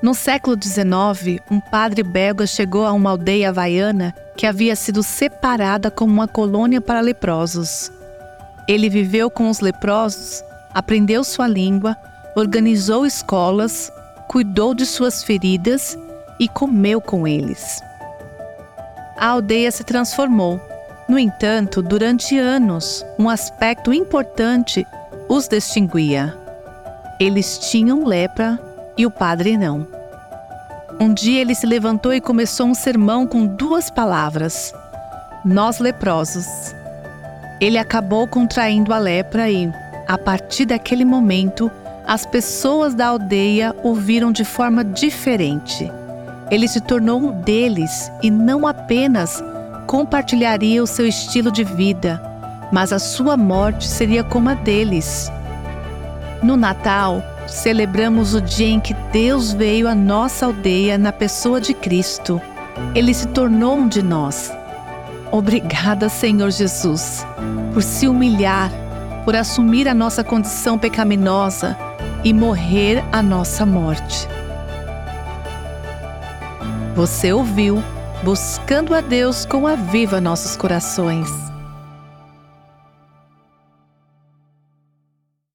No século XIX, um padre belga chegou a uma aldeia havaiana que havia sido separada como uma colônia para leprosos. Ele viveu com os leprosos, aprendeu sua língua, organizou escolas, cuidou de suas feridas e comeu com eles. A aldeia se transformou. No entanto, durante anos, um aspecto importante os distinguia. Eles tinham lepra e o padre não. Um dia ele se levantou e começou um sermão com duas palavras: Nós leprosos. Ele acabou contraindo a lepra e, a partir daquele momento, as pessoas da aldeia o viram de forma diferente. Ele se tornou um deles e não apenas compartilharia o seu estilo de vida, mas a sua morte seria como a deles. No Natal, celebramos o dia em que Deus veio à nossa aldeia na pessoa de Cristo. Ele se tornou um de nós. Obrigada, Senhor Jesus, por se humilhar, por assumir a nossa condição pecaminosa e morrer a nossa morte. Você ouviu Buscando a Deus com a Viva Nossos Corações.